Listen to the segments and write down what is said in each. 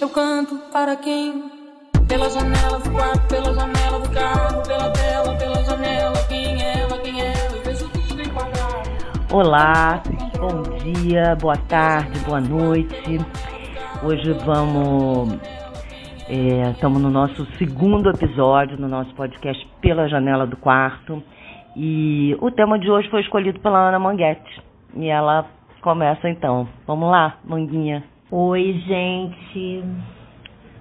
Eu canto para quem? Pela janela do quarto, pela janela do carro, pela tela, pela janela. Quem é ela, quem é ela? Eu vejo tudo enquadrado. Olá, bom dia, boa tarde, boa noite. Hoje vamos. é, estamos no nosso segundo episódio no nosso podcast Pela Janela do Quarto. E o tema de hoje foi escolhido pela Ana Manguete. E ela começa então. Vamos lá, Manguinha. Oi, gente.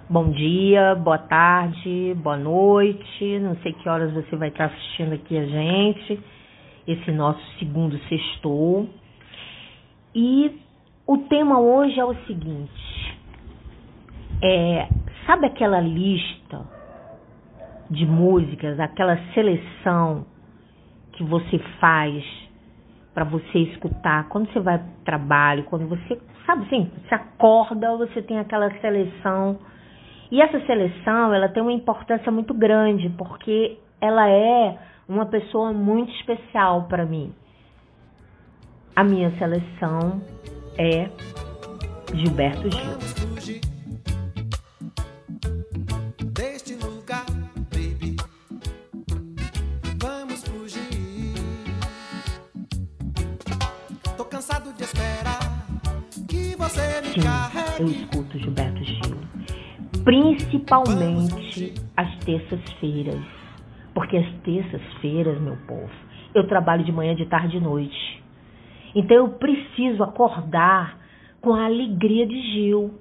Bom dia, boa tarde, boa noite. Não sei que horas você vai estar assistindo aqui a gente. Esse nosso segundo sextou. E o tema hoje é o seguinte. É, sabe aquela lista de músicas, aquela seleção que você faz para você escutar quando você vai para o trabalho, quando você, sabe assim, você acorda, você tem aquela seleção. E essa seleção, ela tem uma importância muito grande, porque ela é uma pessoa muito especial para mim. A minha seleção é Gilberto Gil. Carregue. escuto Gilberto Gil. Principalmente às terças-feiras. Porque às terças-feiras, meu povo, eu trabalho de manhã, de tarde e de noite. Então eu preciso acordar com a alegria de Gil.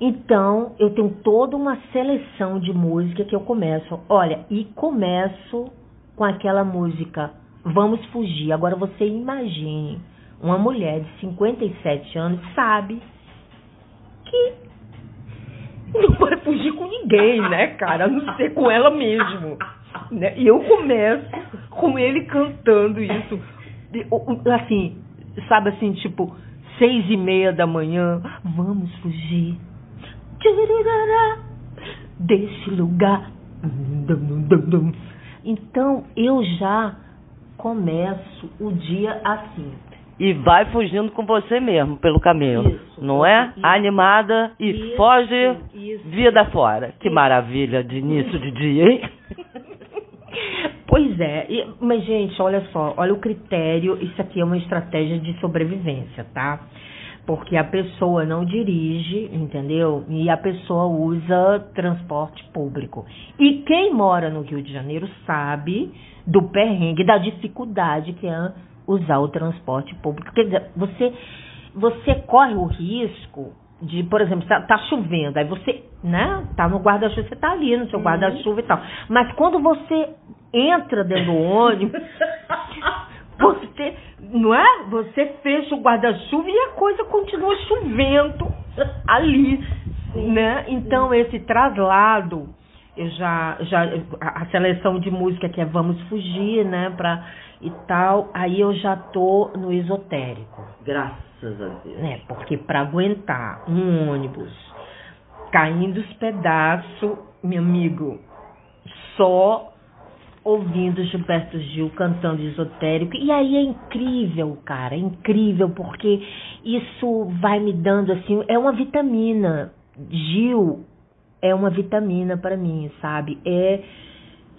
Então eu tenho toda uma seleção de música que eu começo. Olha, e começo com aquela música Vamos Fugir. Agora você imagine uma mulher de 57 anos sabe que não vai fugir com ninguém, né, cara? A não ser com ela mesmo. Né? E eu começo com ele cantando isso. Assim, sabe assim, tipo, seis e meia da manhã. Vamos fugir. Desse lugar. Então, eu já começo o dia assim. E vai fugindo com você mesmo pelo caminho, Isso, não é? isso. Animada e Isso, foge vida fora. Que maravilha de início de dia, hein? Pois é, e- mas gente, olha só, olha o critério, isso aqui é uma estratégia de sobrevivência, tá? Porque a pessoa não dirige, entendeu? E a pessoa usa transporte público. E quem mora no Rio de Janeiro sabe do perrengue, da dificuldade que é usar o transporte público. Quer dizer, você, você corre o risco de, por exemplo, tá, tá chovendo, aí você, né, tá no guarda-chuva, você tá ali no seu guarda-chuva e tal. Mas quando você entra dentro do ônibus, você, não é? Você fecha o guarda-chuva e a coisa continua chovendo ali, né? Então esse traslado, eu já, já a seleção de música que é Vamos Fugir, né, pra, e tal, aí eu já tô no esotérico Graças a Deus. né? Porque para aguentar um ônibus caindo os pedaços, meu amigo, só ouvindo Gilberto Gil cantando esotérico. E aí é incrível, cara, é incrível porque isso vai me dando assim, é uma vitamina. Gil é uma vitamina para mim, sabe? É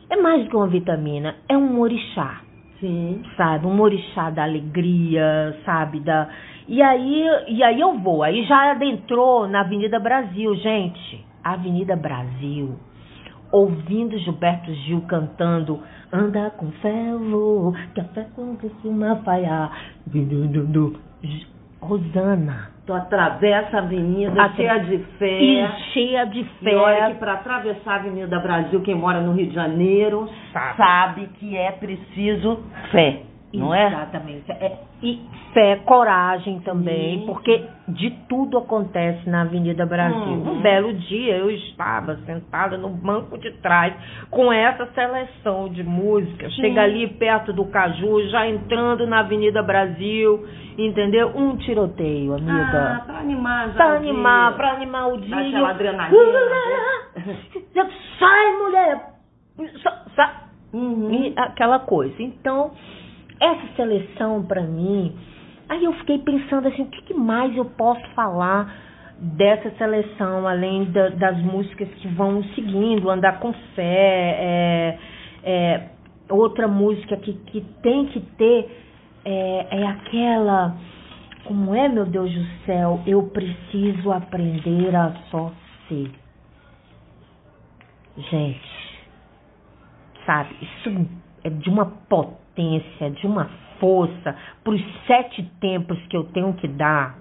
é mais do que uma vitamina, é um orixá. Sim. sabe, um orixá da alegria, sabe, da e aí e aí eu vou, aí já adentrou na Avenida Brasil, gente, Avenida Brasil, ouvindo Gilberto Gil cantando anda com fé, vou, café com costuma falhar, Rosana, Tu atravessa a avenida Atra- cheia de fé. e cheia de E olha que fé, para atravessar a Avenida Brasil, quem mora no Rio de Janeiro, sabe? Sabe que é preciso fé, não é? Exatamente. É, e fé, coragem também, Sim. porque de tudo acontece na Avenida Brasil. Uhum. Um belo dia eu estava sentada no banco de trás com essa seleção de música. Chega ali perto do Caju, já entrando na Avenida Brasil, entendeu? Um tiroteio, ah, amiga. para animar já pra animar, dia. pra animar o dia. Dá aquela adrenalina. Sai, mulher! Sa- sa- Uhum. e aquela coisa. Então, essa seleção para mim, aí eu fiquei pensando assim, o que, que mais eu posso falar dessa seleção, além da, das músicas que vão seguindo, Andar com Fé, é, é, outra música que, que tem que ter é, é aquela. Como é, meu Deus do céu? Eu preciso aprender a só ser. Gente, sabe, isso é de uma potência, de uma força para os sete tempos que eu tenho que dar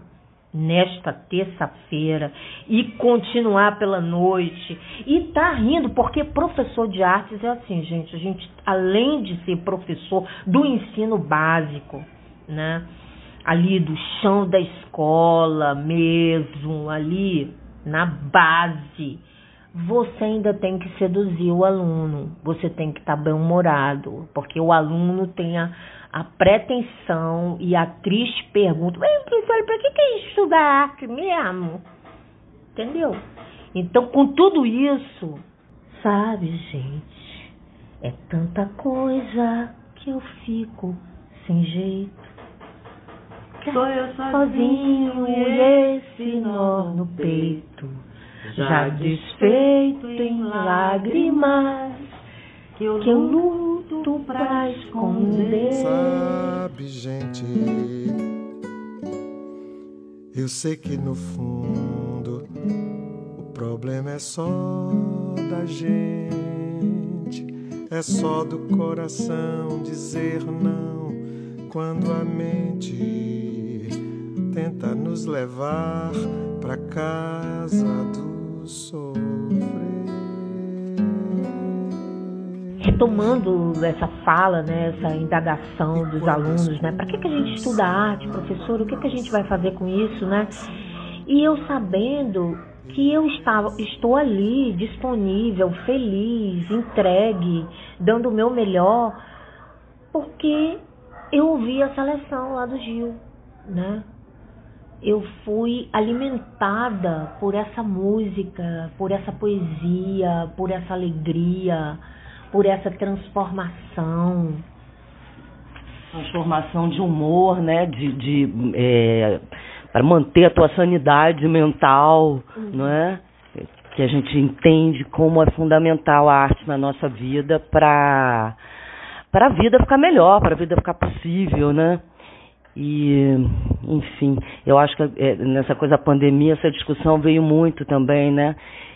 nesta terça-feira e continuar pela noite e tá rindo porque professor de artes é assim, gente, a gente além de ser professor do ensino básico, né? Ali do chão da escola mesmo, ali na base, você ainda tem que seduzir o aluno, você tem que estar tá bem-humorado, porque o aluno tem a a pretensão e a triste pergunta: Mas, professor, para que, que a gente estuda arte mesmo? Entendeu? Então, com tudo isso, sabe, gente, é tanta coisa que eu fico sem jeito. Sou eu sozinho e esse nó no peito, já desfeito em lágrimas, que eu luto luto pra esconder. Sabe, gente, eu sei que no fundo o problema é só da gente, é só do coração dizer não quando a mente tenta nos levar pra casa do sofrer retomando essa fala, né, essa indagação dos alunos, né, para que, que a gente estuda arte, professor? O que, que a gente vai fazer com isso, né? E eu sabendo que eu estava, estou ali, disponível, feliz, entregue, dando o meu melhor, porque eu ouvi a seleção lá do Gil, né? Eu fui alimentada por essa música, por essa poesia, por essa alegria, por essa transformação. Transformação de humor, né? De, de é, para manter a tua sanidade mental, uhum. não é? Que a gente entende como é fundamental a arte na nossa vida para para a vida ficar melhor, para a vida ficar possível, né? E, enfim, eu acho que é, nessa coisa da pandemia, essa discussão veio muito também, né?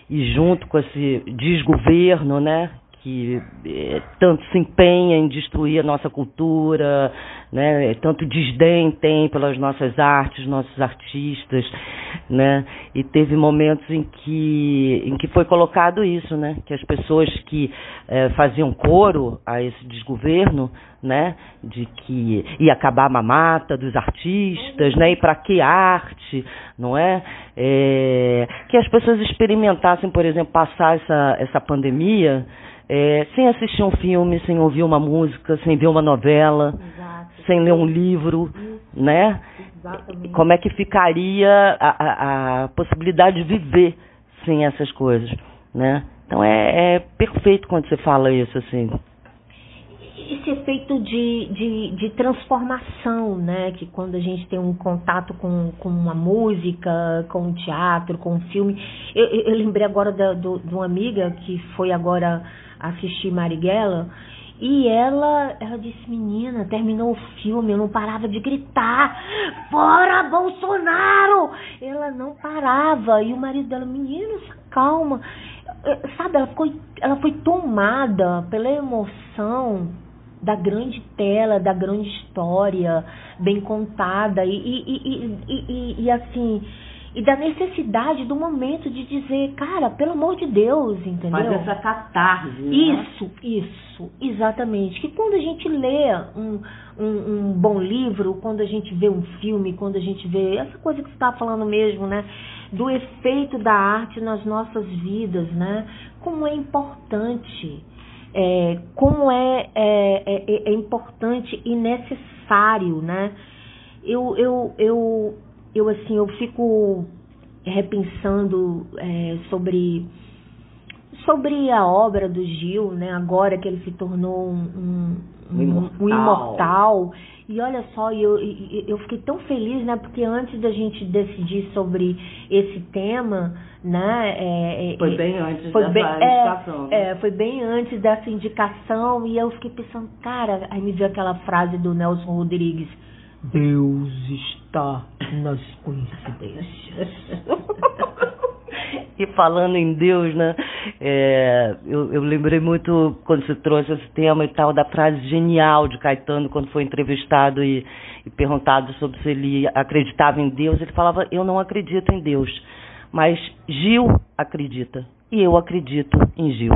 E junto com esse desgoverno, né? que é, tanto se empenha em destruir a nossa cultura, né? Tanto desdém tem pelas nossas artes, nossos artistas, né? E teve momentos em que em que foi colocado isso, né? Que as pessoas que é, faziam coro a esse desgoverno, né? De que ia acabar a mamata dos artistas, né? E para que arte, não é? é? Que as pessoas experimentassem, por exemplo, passar essa essa pandemia é, sem assistir um filme, sem ouvir uma música, sem ver uma novela, Exato. Sem ler um livro, né? Exatamente. Como é que ficaria a, a, a, possibilidade de viver sem essas coisas, né? Então é, é perfeito quando você fala isso assim esse efeito de, de, de, transformação, né? Que quando a gente tem um contato com, com uma música, com um teatro, com um filme. Eu, eu lembrei agora da, do, de uma amiga que foi agora assistir Marighella. E ela, ela disse, menina, terminou o filme, eu não parava de gritar, fora Bolsonaro! Ela não parava. E o marido dela, menino, calma. Eh, sabe, ela foi, ela foi tomada pela emoção da grande tela, da grande história, bem contada. E, e, e, e, e assim, e da necessidade do momento de dizer, cara, pelo amor de Deus, entendeu? Fazer essa catarse. Né? Isso, isso, exatamente. Que quando a gente lê um, um, um, bom livro, quando a gente vê um filme, quando a gente vê essa coisa que você está falando mesmo, né? Do efeito da arte nas nossas vidas, né? Como é importante. É, como é, é, é, é importante e necessário, né? Eu, eu, eu, eu assim, eu fico repensando é, sobre sobre a obra do Gil, né? Agora que ele se tornou um, um, um, imortal. um imortal. E olha só, eu, eu fiquei tão feliz, né? Porque antes da gente decidir sobre esse tema, né? É, é foi bem antes foi dessa bem, é, indicação. É, é, foi bem antes dessa indicação. E eu fiquei pensando, cara, aí me veio aquela frase do Nelson Rodrigues. Deus está nas coincidências. E falando em Deus, né? É, eu, eu, lembrei muito quando você trouxe esse tema e tal da frase genial de Caetano quando foi entrevistado e, e perguntado sobre se ele acreditava em Deus. Ele falava: Eu não acredito em Deus, mas Gil acredita e eu acredito em Gil.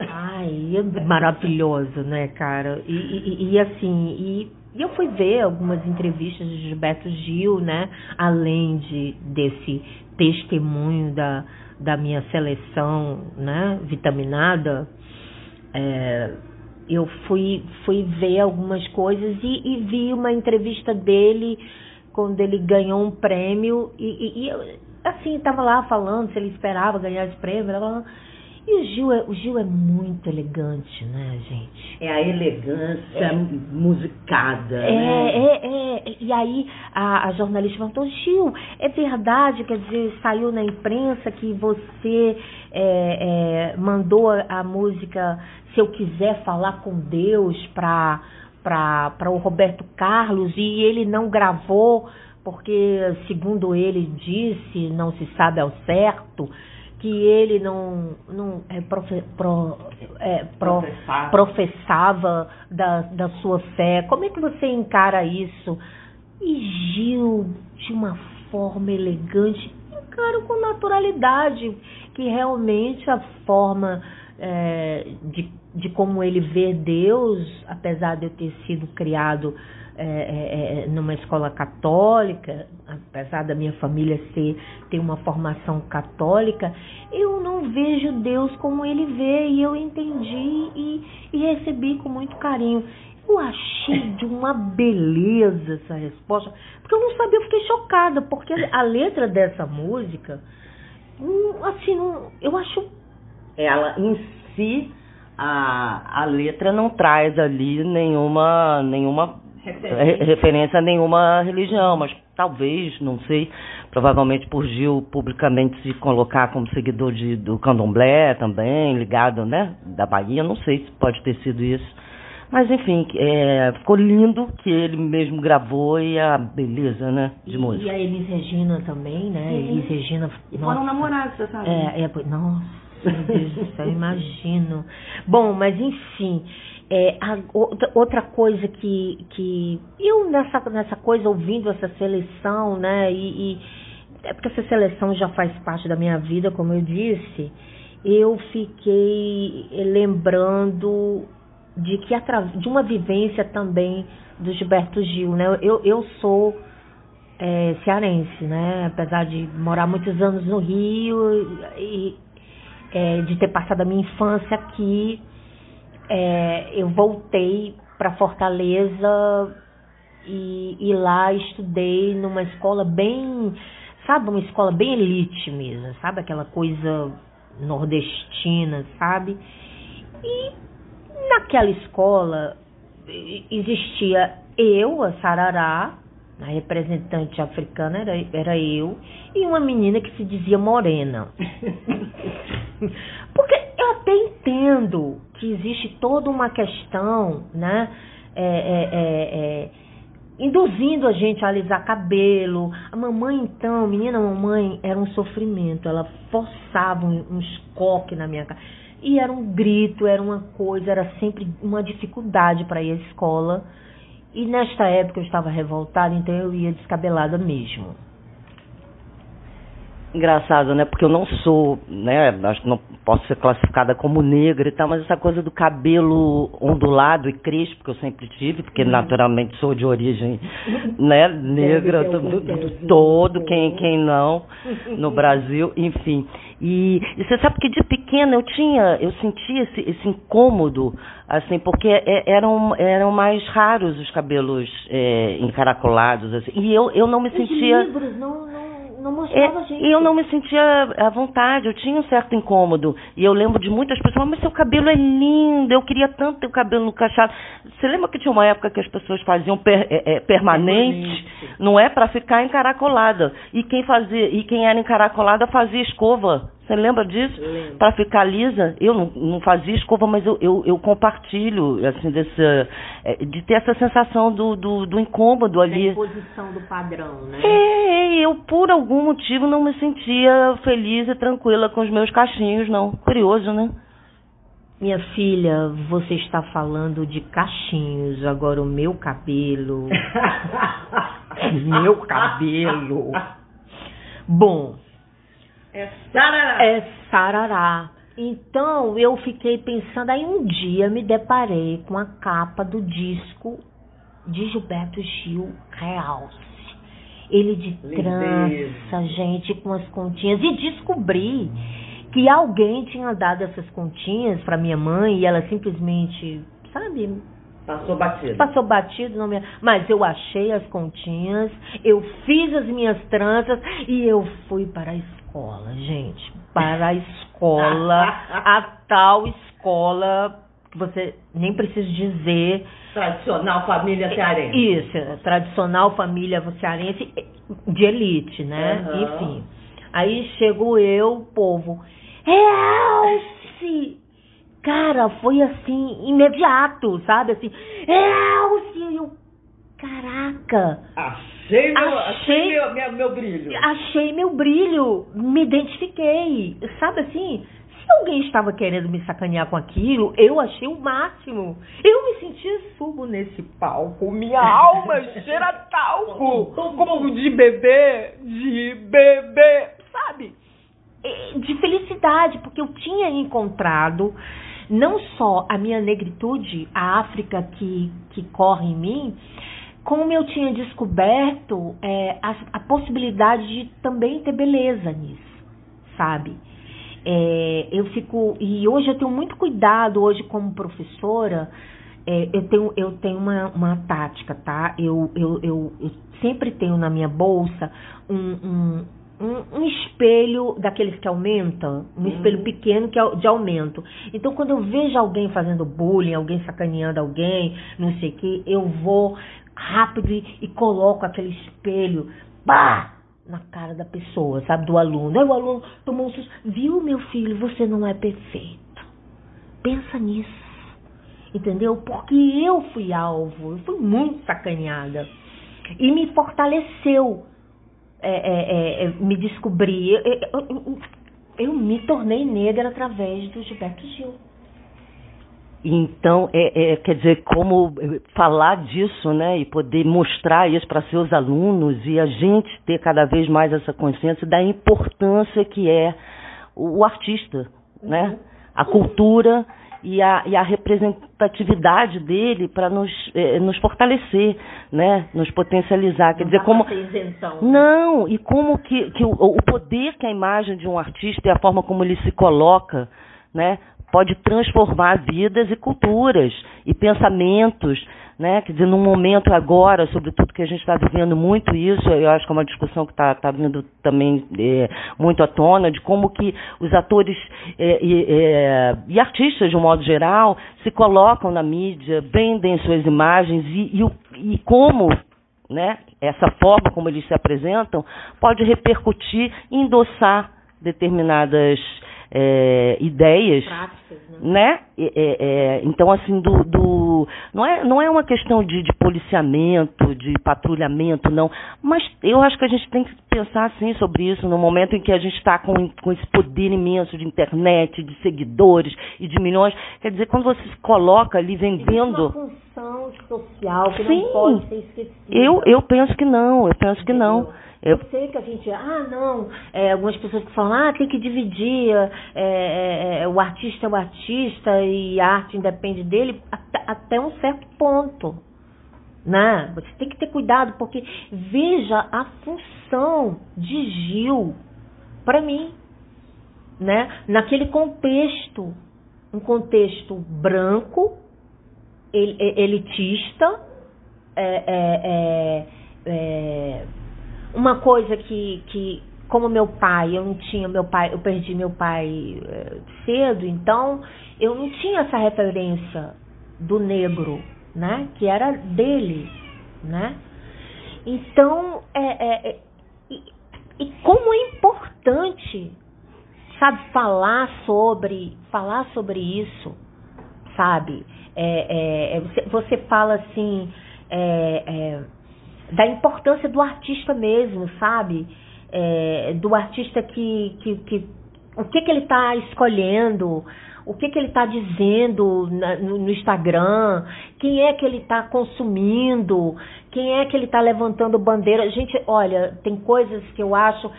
Ai, é maravilhoso, né, cara? E, e, e assim, e, e, eu fui ver algumas entrevistas de Gilberto Gil, né? Além de desse testemunho da, da minha seleção né, vitaminada, é, eu fui, fui ver algumas coisas e, e, vi uma entrevista dele quando ele ganhou um prêmio e, e, e assim, estava lá falando se ele esperava ganhar esse prêmio, ela e o Gil, é, o Gil é muito elegante, né, gente? É a elegância é, musicada, é, né? É, é. E aí a, a jornalista perguntou, Gil, é verdade, quer dizer, saiu na imprensa que você é, é, mandou a, a música Se Eu Quiser Falar com Deus para para o Roberto Carlos e ele não gravou porque, segundo ele disse, não se sabe ao certo que ele não, não é, profe, pro, é, pro, professava, da, da sua fé. Como é que você encara isso? E Gil, de uma forma elegante, encara com naturalidade, que realmente a forma é, de, de como ele vê Deus, apesar de eu ter sido criado é, é, é, numa escola católica, apesar da minha família ser ter uma formação católica, eu não vejo Deus como ele vê e eu entendi e, e recebi com muito carinho. Eu achei de uma beleza essa resposta, porque eu não sabia, eu fiquei chocada, porque a letra dessa música, hum, assim, eu acho. Ela em si, a, a letra não traz ali nenhuma, nenhuma referência. referência a nenhuma religião, mas talvez, não sei, provavelmente por Gil publicamente se colocar como seguidor de, do candomblé também, ligado, né, da Bahia, não sei se pode ter sido isso. Mas enfim, é, ficou lindo que ele mesmo gravou e a beleza, né, de e, música. E a Elis Regina também, né? Sim. Elis Regina. E foram namorados, você sabe? É, é, nossa, meu Deus do céu, imagino. Bom, mas enfim, é, a, outra coisa que, que eu nessa, nessa coisa, ouvindo essa seleção, né, e, e é porque essa seleção já faz parte da minha vida, como eu disse, eu fiquei lembrando de que de uma vivência também do Gilberto Gil, né? Eu, eu sou é, cearense, né? Apesar de morar muitos anos no Rio e é, de ter passado a minha infância aqui, é, eu voltei para Fortaleza e, e, lá estudei numa escola bem, sabe, uma escola bem elite mesmo, sabe, aquela coisa nordestina, sabe? E naquela escola existia eu, a Sarará, a representante africana era, era eu, e uma menina que se dizia Morena. Porque eu até entendo que existe toda uma questão, né? É, é, é, é, induzindo a gente a alisar cabelo. A mamãe, então, menina mamãe, era um sofrimento. Ela forçava uns coques na minha cara. E era um grito, era uma coisa, era sempre uma dificuldade para ir à escola. E nesta época eu estava revoltada, então eu ia descabelada mesmo engraçado, né? Porque eu não sou, né? Acho que não posso ser classificada como negra e tal, mas essa coisa do cabelo ondulado e crespo que eu sempre tive, porque uhum. naturalmente sou de origem, né? Negra, todo, todo quem quem não no Brasil, enfim. E, e, você sabe que de pequena eu tinha, eu sentia esse, esse incômodo, assim, porque é, eram, eram mais raros os cabelos é, encaracolados, assim, e eu, eu não me sentia. Os livros não, não não mostrava É, jeito. e eu não me sentia à vontade, eu tinha um certo incômodo. E eu lembro de muitas pessoas, mas seu cabelo é lindo, eu queria tanto ter o cabelo cacheado. Você lembra que tinha uma época que as pessoas faziam per- é, é, permanente? Não é para ficar encaracolada. E quem fazia, e quem era encaracolada fazia escova. Você lembra disso? Para ficar lisa, eu não, não fazia escova, mas eu, eu, eu compartilho assim desse, é, de ter essa sensação do, do, do incômodo Da ali. imposição do padrão, né? É, eu por algum motivo não me sentia feliz e tranquila com os meus cachinhos, não. Curioso, né? Minha filha, você está falando de cachinhos, agora o meu cabelo. meu cabelo. Bom, É sarará. é sarará. Então eu fiquei pensando, aí um dia me deparei com a capa do disco de Gilberto Gil Realce. Ele de Lindeza. trança, gente, com as continhas. E descobri que alguém tinha dado essas continhas para minha mãe e ela simplesmente, sabe, Passou batido. Passou batido, não me... mas eu achei as continhas, eu fiz as minhas tranças e eu fui para a escola, gente. Para a escola, a tal escola que você nem precisa dizer. Tradicional família cearense. Isso, é tradicional família cearense de elite, né? Aham. Enfim. Aí chego eu, povo. Elce! Cara, foi assim, imediato, sabe? Assim, Elce! E Eu, caraca! Achei meu, Achei- achei meu, meu, meu brilho. Achei meu brilho, me identifiquei. Sabe assim? Se alguém estava querendo me sacanear com aquilo, eu achei o máximo. Eu me sentia subo nesse palco. Minha alma cheira talco. Como de bebê, de bebê, sabe? E De felicidade, porque eu tinha encontrado não só a minha negritude, a África que, que corre em mim, como eu tinha descoberto é, a, a possibilidade de também ter beleza nisso, sabe? É, eu fico e hoje eu tenho muito cuidado hoje como professora é, eu tenho eu tenho uma, uma tática tá? Eu, eu, eu, eu sempre tenho na minha bolsa um, um, um, um espelho daqueles que aumentam um espelho pequeno que é de aumento. Então quando eu vejo alguém fazendo bullying alguém sacaneando alguém não sei o que eu vou rápido e, e coloco aquele espelho bah, na cara da pessoa, sabe, do aluno. Aí o aluno tomou um susto. Viu, meu filho, você não é perfeito. Pensa nisso. Entendeu? Porque eu fui alvo, eu fui muito sacaneada. E me fortaleceu é, é, é, é, me descobrir. Eu, eu- eu- eu me tornei negra através do Gilberto Gil. Então, é, é, quer dizer, como falar disso, né, e poder mostrar isso para seus alunos e a gente ter cada vez mais essa consciência da importância que é o, o artista, né, a cultura e a, e a representatividade dele para nos, eh, nos fortalecer, né, nos potencializar. Quer dizer, dá como ser isentão. não, e como que, que o, o poder que a imagem de um artista e a forma como ele se coloca, né, pode transformar vidas e culturas e pensamentos, né? Quer dizer, num momento agora, sobretudo que a gente está vivendo muito isso, eu acho que é uma discussão que está tá vindo também é, muito à tona, de como que os atores é, e, é, e artistas, de um modo geral, se colocam na mídia, vendem suas imagens e, e, e como né, essa forma como eles se apresentam pode repercutir e endossar determinadas é, ideias Práticas, né? né? É, é, então, assim, do, do- não, é, não é uma questão de, de policiamento, de patrulhamento, não. Mas eu acho que a gente tem que pensar, assim, sobre isso no momento em que a gente está com, com esse poder imenso de internet, de seguidores e de milhões. Quer dizer, quando você se coloca ali vendendo... função social que Sim. não pode ser esquecida. Eu, eu penso que não, eu penso que não. Entendeu? Eu sei que a gente, ah, não, é, algumas pessoas que falam, ah, tem que dividir, é, é, é, o artista é o artista e a arte independe dele, até, até um certo ponto, né? Você tem que ter cuidado, porque veja a função de Gil para mim, né? Naquele contexto, um contexto branco, el- elitista, é, é, é, é, uma coisa que, que como meu pai, eu não tinha meu pai, eu perdi meu pai eh, cedo, então eu não tinha essa referência do negro, né? Que era dele, né? Então, é, é, é e, e como é importante, sabe, falar sobre, falar sobre isso, sabe? É, é, é você, você fala assim é, da importância do artista mesmo, sabe? do artista que, que, que o que, que ele está escolhendo, o que, que ele está dizendo na, no, no, Instagram, quem é que ele está consumindo, quem é que ele está levantando bandeira. Gente, olha, tem coisas que eu acho.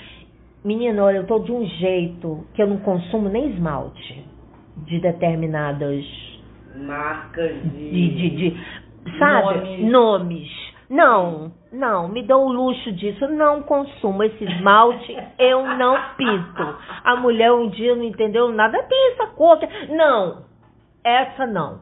Menina, olha, eu tô de um jeito que eu não consumo nem esmalte de determinadas marcas de, de, de, de sabe? Nomes. nomes. Não, não, me dou o luxo disso. Não consumo esse esmalte, eu não pinto. A mulher um dia não entendeu nada, tem essa cor. Não, essa não.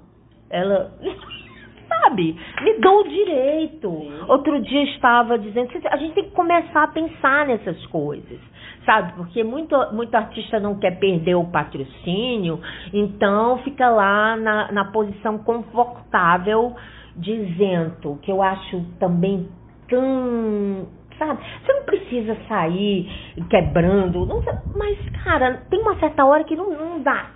Ela, sabe, me dou o direito. Outro dia estava dizendo, a gente tem que começar a pensar nessas coisas sabe? Porque muito, muito artista não quer perder o patrocínio, então fica lá na, na posição confortável de isento, que eu acho também tão. Sabe? Você não precisa sair quebrando, não, mas, cara, tem uma certa hora que não, não dá.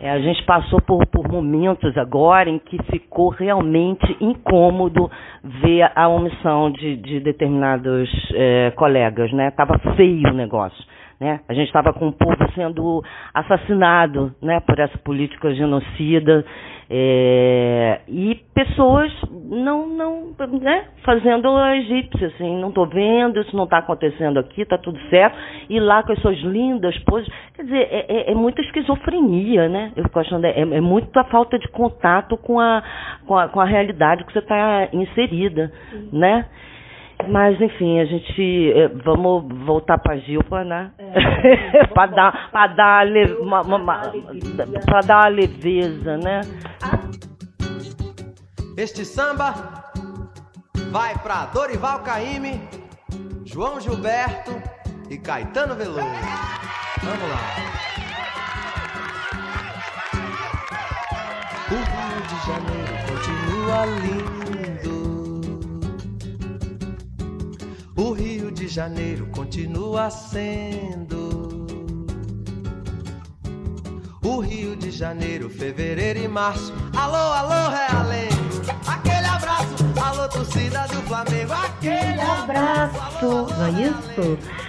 É, a gente passou por, por momentos agora em que ficou realmente incômodo ver a omissão de, de determinados é, colegas, né? Tava feio o negócio. Né? A gente estava com o povo sendo assassinado né, por essa política genocida é, e pessoas não, não né, fazendo a egípcia, assim, não estou vendo, isso não está acontecendo aqui, está tudo certo, e lá com as suas lindas poses, quer dizer, é, é, é muita esquizofrenia, né? Eu fico achando, é, é muita falta de contato com a, com a, com a realidade que você está inserida, Sim. né? Mas, enfim, a gente. Eh, vamos voltar para Gilpa, né? É, para dar, pra dar, le, uma, uma, uma, pra dar uma leveza, né? Este samba vai para Dorival Caime, João Gilberto e Caetano Veloso. Vamos lá. O Rio de Janeiro continua lindo o Rio de Janeiro continua sendo. O Rio de Janeiro, fevereiro e março. Alô, alô, Realengo. Aquele abraço, alô, torcida do Flamengo. Aquele abraço. Não é isso?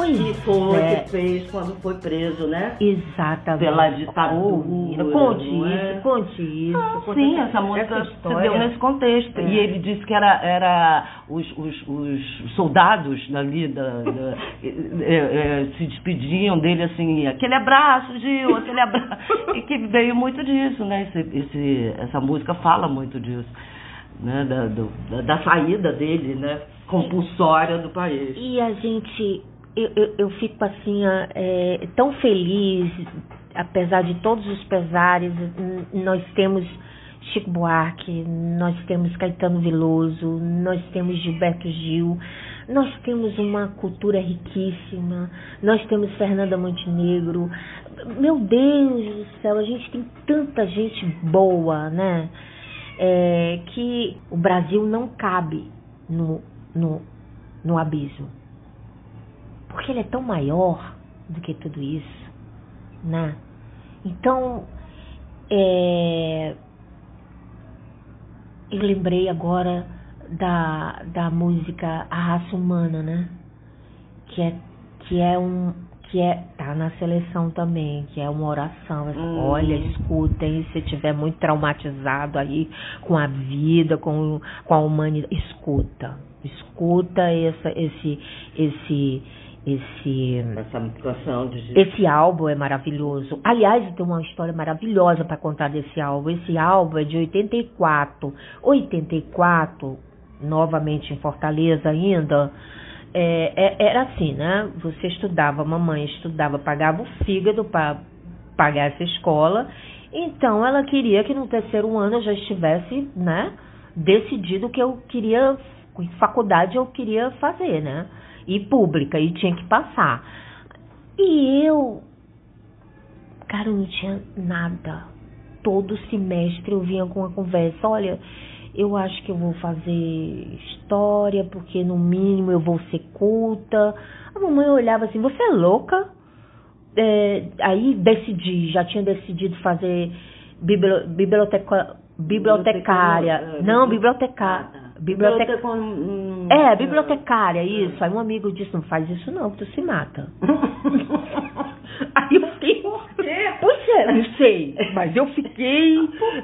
Pois e foi é. que fez quando foi preso, né? Exatamente. Pela ditadura. Conte isso, é? conte isso. Ah, conte sim, essa música essa se deu nesse contexto. É. E ele disse que era, era os, os, os soldados ali da, da é, é, se despediam dele assim, aquele abraço, Gil, aquele abraço. e que veio muito disso, né? Esse, esse, essa música fala muito disso. Né, da, do, da, da saída dele, né, compulsória do país. E a gente eu, eu, eu fico assim é, tão feliz, apesar de todos os pesares, nós temos Chico Buarque, nós temos Caetano Veloso, nós temos Gilberto Gil, nós temos uma cultura riquíssima, nós temos Fernanda Montenegro. Meu Deus do céu, a gente tem tanta gente boa, né? É, que o Brasil não cabe no, no, no abismo. Porque ele é tão maior do que tudo isso, né? Então, é, eu lembrei agora da, da música A Raça Humana, né? Que é, que é um que é tá na seleção também, que é uma oração. Hum. Olha, escutem, se estiver muito traumatizado aí com a vida, com, com a humanidade, escuta. Escuta essa, esse esse esse essa de... esse álbum é maravilhoso. Aliás, tem uma história maravilhosa para contar desse álbum. Esse álbum é de 84. 84, novamente em Fortaleza ainda. É, é, era assim, né? Você estudava, mamãe estudava, pagava o fígado para pagar essa escola. Então ela queria que no terceiro ano eu já estivesse, né, decidido que eu queria, faculdade eu queria fazer, né? E pública, e tinha que passar. E eu, cara, eu não tinha nada. Todo semestre eu vinha com uma conversa, olha, eu acho que eu vou fazer história, porque no mínimo eu vou ser culta. A mamãe olhava assim, você é louca? É, aí decidi, já tinha decidido fazer bibli biblioteca, bibliotecária. Não, bibliotecária. Biblioteca... É, bibliotecária, isso. Aí um amigo disse, não faz isso não, que tu se mata. Aí eu fiquei. Por quê? Pois é, não sei. Mas eu fiquei.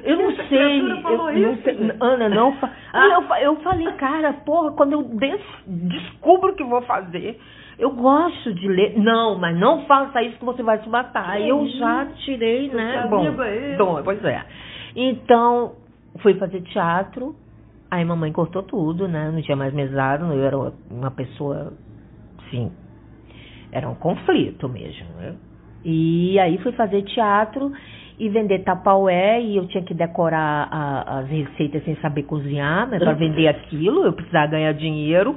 Eu não sei. Eu, não sei. Ana, não. Fa... Ah. Eu, eu falei, cara, porra, quando eu des... descubro o que vou fazer, eu gosto de ler. Não, mas não faça isso que você vai se matar. Aí eu já tirei, né? Bom, bom, pois é. Então, fui fazer teatro. Aí mamãe cortou tudo, né? Não tinha mais mesado. Eu era uma pessoa, sim. Era um conflito mesmo. Né? E aí fui fazer teatro e vender tapaué e eu tinha que decorar a, as receitas sem saber cozinhar, né? Para vender aquilo, eu precisava ganhar dinheiro.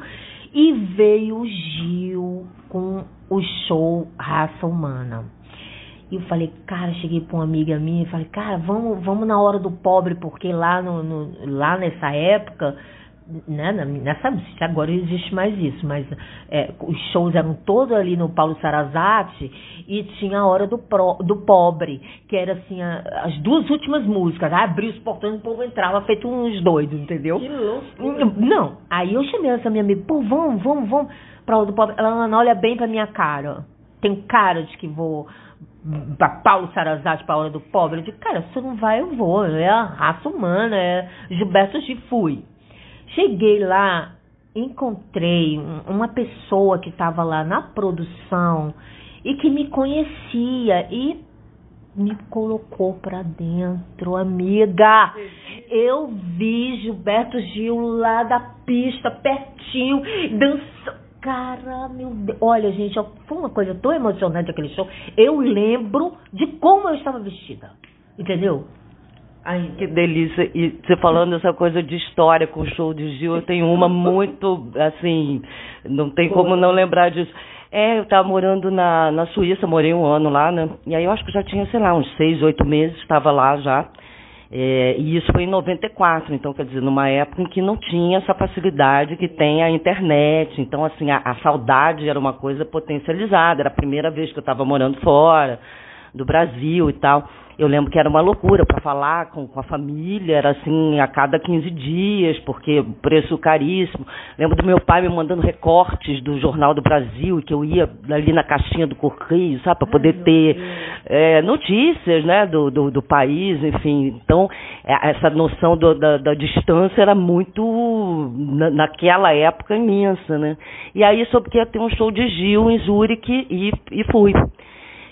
E veio o Gil com o show Raça Humana. E eu falei, cara, cheguei pra uma amiga minha e falei, cara, vamos, vamos na hora do pobre, porque lá, no, no lá nessa época né, nessa agora existe mais isso, mas é, os shows eram todos ali no Paulo Sarazati e tinha a hora do, pro, do pobre, que era assim, a, as duas últimas músicas, ah, abria os portões e o povo entrava feito uns doidos, entendeu? Que louco. Não, aí eu chamei essa minha amiga, pô, vamos, vamos, vamos pra hora do pobre. Ela não olha bem pra minha cara. Tem cara de que vou pra Paulo Sarazati pra hora do pobre. Eu digo, cara, se não vai, eu vou. É a raça humana, é Gilberto G. Fui. Cheguei lá, encontrei uma pessoa que estava lá na produção e que me conhecia e me colocou para dentro, amiga. Eu vi Gilberto Gil lá da pista, pertinho, dançando. Cara, meu Deus. Olha, gente, foi uma coisa tão emocionante aquele show. Eu lembro de como eu estava vestida. Entendeu? Ai, que delícia. E você falando essa coisa de história com o show de Gil, eu tenho uma muito, assim, não tem como não lembrar disso. É, eu estava morando na, na Suíça, morei um ano lá, né? E aí eu acho que já tinha, sei lá, uns seis, oito meses, estava lá já. É, e isso foi em 94, então quer dizer, numa época em que não tinha essa facilidade que tem a internet. Então, assim, a, a saudade era uma coisa potencializada. Era a primeira vez que eu estava morando fora do Brasil e tal. Eu lembro que era uma loucura para falar com, com, a família, era assim, a cada 15 dias, porque preço caríssimo. Lembro do meu pai me mandando recortes do Jornal do Brasil, que eu ia ali na caixinha do Correio, sabe, para poder Ai, ter é, notícias, né, do, do, do, país, enfim. Então, é, essa noção do, da, da, distância era muito, na, naquela época, imensa, né. E aí soube que ia ter um show de Gil em Zurique e, e fui.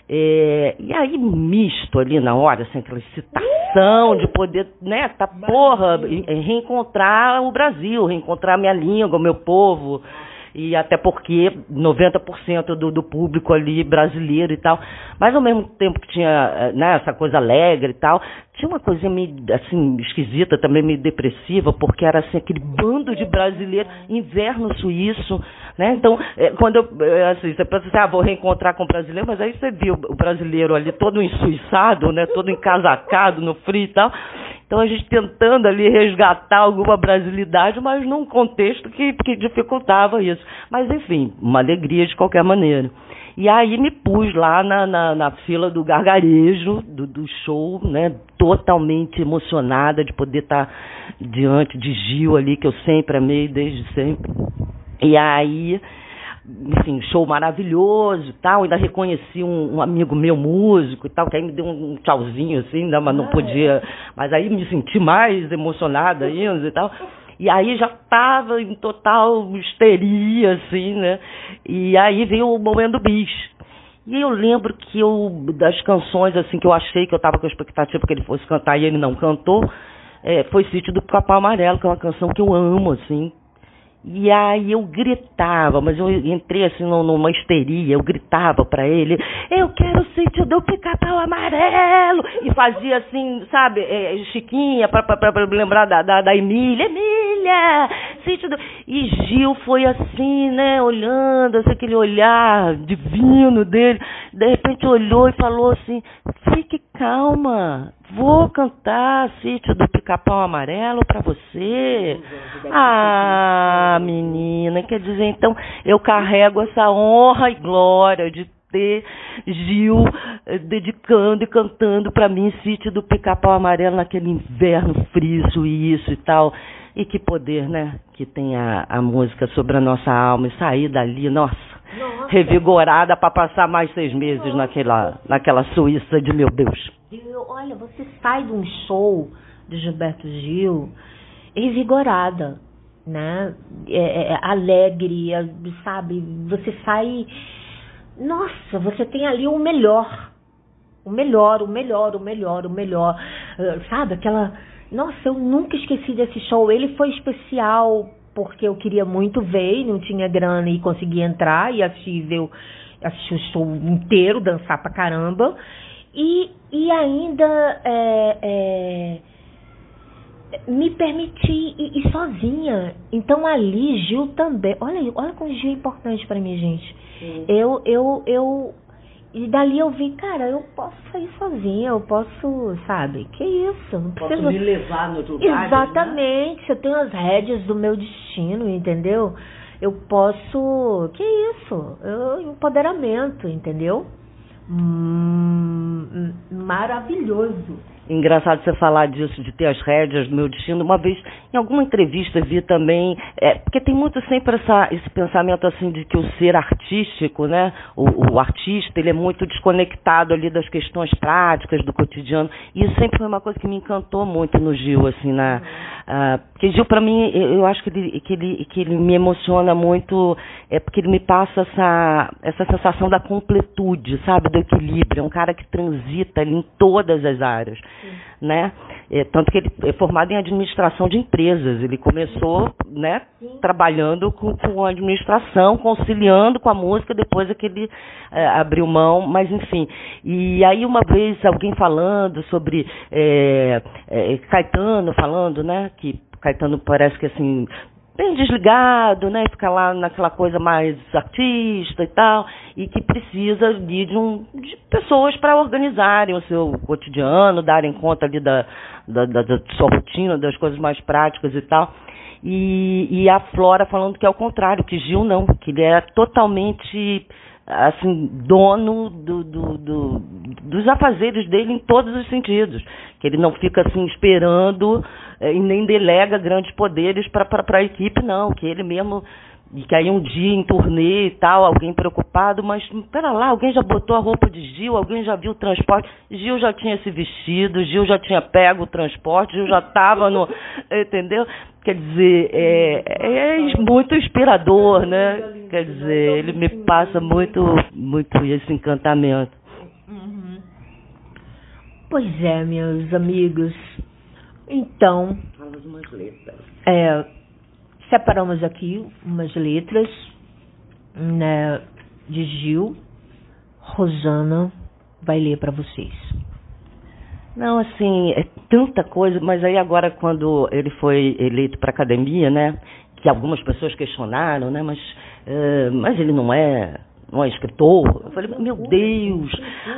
É, e aí, misto ali na hora, assim, aquela excitação de poder, né, tá, porra, reencontrar o Brasil, reencontrar a minha língua, o meu povo e até porque 90% do, do público ali brasileiro e tal, mas ao mesmo tempo que tinha eh, né, essa coisa alegre e tal, tinha uma coisa meio assim esquisita, também meio depressiva, porque era assim aquele bando de brasileiros, inverno suíço, né? Então, é, quando eu, eh, assim, você pensa assim, ah, vou reencontrar com o brasileiro, mas aí você viu o brasileiro ali todo ensuiçado, né, todo encasacado no frio e tal. Então a gente tentando ali resgatar alguma brasilidade, mas num contexto que, que dificultava isso. Mas enfim, uma alegria de qualquer maneira. E aí me pus lá na, na, na fila do gargarejo, do, do, show, né? Totalmente emocionada de poder estar diante de Gil ali, que eu sempre amei desde sempre. E aí enfim, show maravilhoso e tal. Ainda reconheci um, um, amigo meu músico e tal, que aí me deu um tchauzinho assim, né, mas não ah, podia. É. Mas aí me senti mais emocionada ainda e tal. E aí já estava em total histeria, assim, né? E aí veio o momento do bicho. E eu lembro que eu, das canções, assim, que eu achei que eu estava com a expectativa que ele fosse cantar e ele não cantou, é, foi Sítio do Capão Amarelo, que é uma canção que eu amo, assim, e aí eu gritava, mas eu entrei assim numa histeria, eu gritava para ele, eu quero o sítio do pica-pau amarelo, e fazia assim, sabe, é, Chiquinha, para lembrar da, da, da Emília, Emília, sítio do... E Gil foi assim, né, olhando, assim, aquele olhar divino dele. De repente olhou e falou assim: fique calma, vou cantar Sítio do Pica-Pau Amarelo para você. Ah, menina, quer dizer, então eu carrego essa honra e glória de ter Gil eh, dedicando e cantando para mim Sítio do Pica-Pau Amarelo naquele inverno frio, suíço e tal. E que poder, né? Que tem a, a música sobre a nossa alma e sair dali, nossa, Nossa. revigorada para passar mais seis meses naquela, naquela Suíça de meu Deus. Olha, você sai de um show de Gilberto Gil revigorada, né? É, é, alegre, é, sabe? Você sai. Nossa, você tem ali o melhor. O melhor, o melhor, o melhor, o melhor. Eh, Sabe? Aquela. Nossa, eu nunca esqueci desse show. Ele foi especial porque eu queria muito ver e não tinha grana e consegui entrar e assistir, ver, assistir o show inteiro, dançar pra caramba. E, e ainda é, é, me permitir ir, ir sozinha. Então ali, Gil também. Olha, aí, olha como Gil é importante pra mim, gente. Eu, eu, eu. E dali eu vi, cara, eu posso sair sozinha, eu posso, sabe? Que isso? Não Posso me levar nos lugares, né? Exatamente, eu tenho as rédeas do meu destino, entendeu? Eu posso. Que isso? Eu, empoderamento, entendeu? Hum, maravilhoso. Engraçado você falar disso, de ter as rédeas do meu destino. Uma vez, em alguma entrevista, vi também, é, porque tem muito sempre essa, esse pensamento assim de que o ser artístico, né, o, o artista, ele é muito desconectado ali das questões práticas do cotidiano. E isso sempre foi uma coisa que me encantou muito no Gil, assim, na, ah, porque Gil, para mim, eu, acho que ele, que, ele, que ele me emociona muito, é porque ele me passa essa, essa sensação da completude, sabe, do equilíbrio. É um cara que transita ali em todas as áreas né? É, tanto que ele é formado em administração de empresas. Ele começou, né, trabalhando com, com a administração, conciliando com a música. Depois é que ele é, abriu mão, mas enfim. E aí uma vez alguém falando sobre é, é, Caetano falando, né, que Caetano parece que assim bem desligado, né? Fica lá naquela coisa mais artista e tal, e que precisa de, de, um, de pessoas para organizarem o seu cotidiano, darem conta ali da, da, da, da sua rotina, das coisas mais práticas e tal. E, e a Flora falando que é o contrário, que Gil não, que ele é totalmente assim dono do, do, do, dos afazeres dele em todos os sentidos que ele não fica assim esperando eh, e nem delega grandes poderes para a equipe não. Que ele mesmo e que aí um dia em turnê e tal alguém preocupado mas pera lá alguém já botou a roupa de Gil alguém já viu o transporte. Gil já tinha se vestido Gil já tinha pego o transporte Gil já estava no entendeu? Quer dizer é, é muito inspirador né? Quer dizer ele me passa muito muito esse encantamento Pois é, meus amigos. Então, Fala umas letras. é, separamos aqui umas letras né, de Gil. Rosana vai ler para vocês. Não, assim, é tanta coisa, mas aí agora quando ele foi eleito para a academia, né, que algumas pessoas questionaram, né, mas, eh, mas ele não é, não é escritor. Eu falei, meu Deus,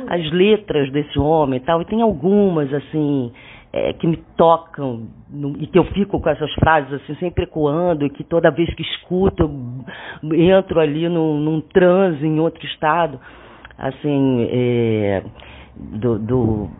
as letras desse homem e tal, e tem algumas, assim, eh, que me tocam no- e que eu fico com essas frases, assim, sempre ecoando, e que toda vez que escuto, eu entro ali num, num transe, em outro estado, assim, eh, do, do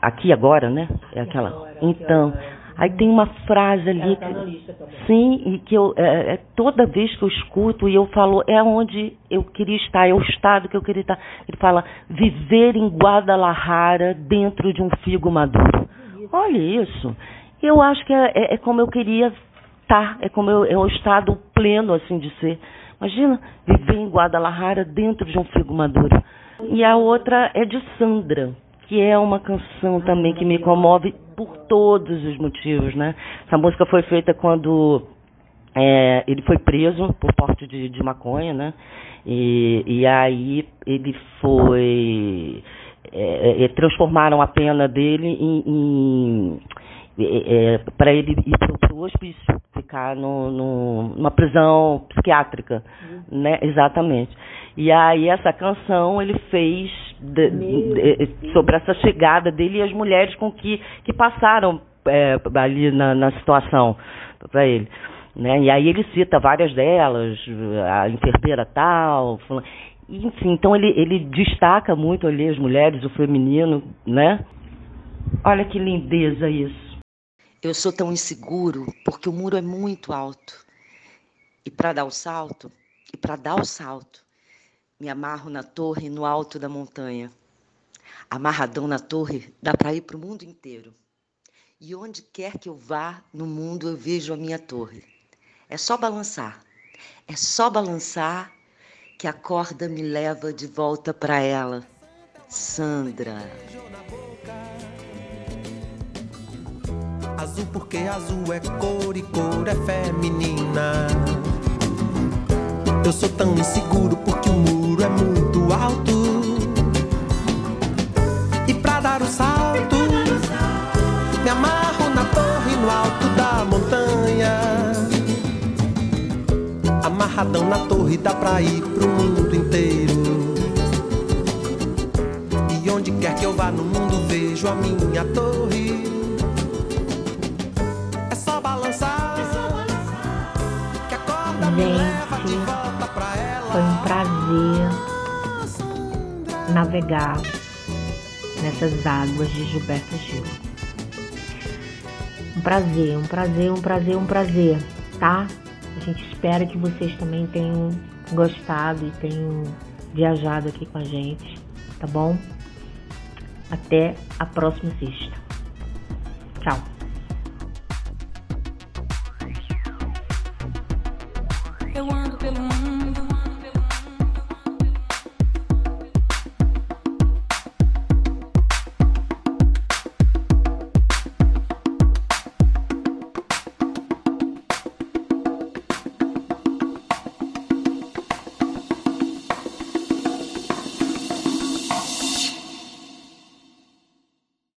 aqui agora, né? É aquela. Então, aí tem uma frase ali que, sim, e que eu é, é, toda vez que eu escuto e eu falo é onde eu queria estar, é o estado que eu queria estar. Ele fala viver em Guadalajara dentro de um figo maduro. Olha isso. Eu acho que é, é- é como eu queria estar, é como eu, é o estado pleno assim de ser. Imagina viver em Guadalajara dentro de um figo maduro. E a outra é de Sandra, que é uma canção também que me comove por todos os motivos, né? Essa música foi feita quando é, ele foi preso por porte de, de maconha, né? E, e aí ele foi é, é, transformaram a pena dele em, em para ele ir para o hospício, ficar no, no, numa prisão psiquiátrica, uhum. né? Exatamente. E aí essa canção ele fez de, de, sobre essa chegada dele e as mulheres com que, que passaram é, ali na, na situação para ele. Né? E aí ele cita várias delas, a enfermeira tal, enfim, então ele, ele destaca muito ali as mulheres, o feminino, né? Olha que lindeza isso. Eu sou tão inseguro porque o muro é muito alto. E para dar o salto, e para dar o salto, me amarro na torre no alto da montanha. Amarradão na torre, dá para ir para o mundo inteiro. E onde quer que eu vá no mundo, eu vejo a minha torre. É só balançar. É só balançar que a corda me leva de volta para ela. Sandra. Azul porque azul é cor e cor é feminina. Eu sou tão inseguro porque o muro é muito alto. E pra dar o salto, me amarro na torre no alto da montanha. Amarradão na torre dá pra ir pro mundo inteiro. E onde quer que eu vá no mundo vejo a minha torre. Prazer navegar nessas águas de Gilberto Gil. Um prazer, um prazer, um prazer, um prazer, tá? A gente espera que vocês também tenham gostado e tenham viajado aqui com a gente, tá bom? Até a próxima sexta. Tchau.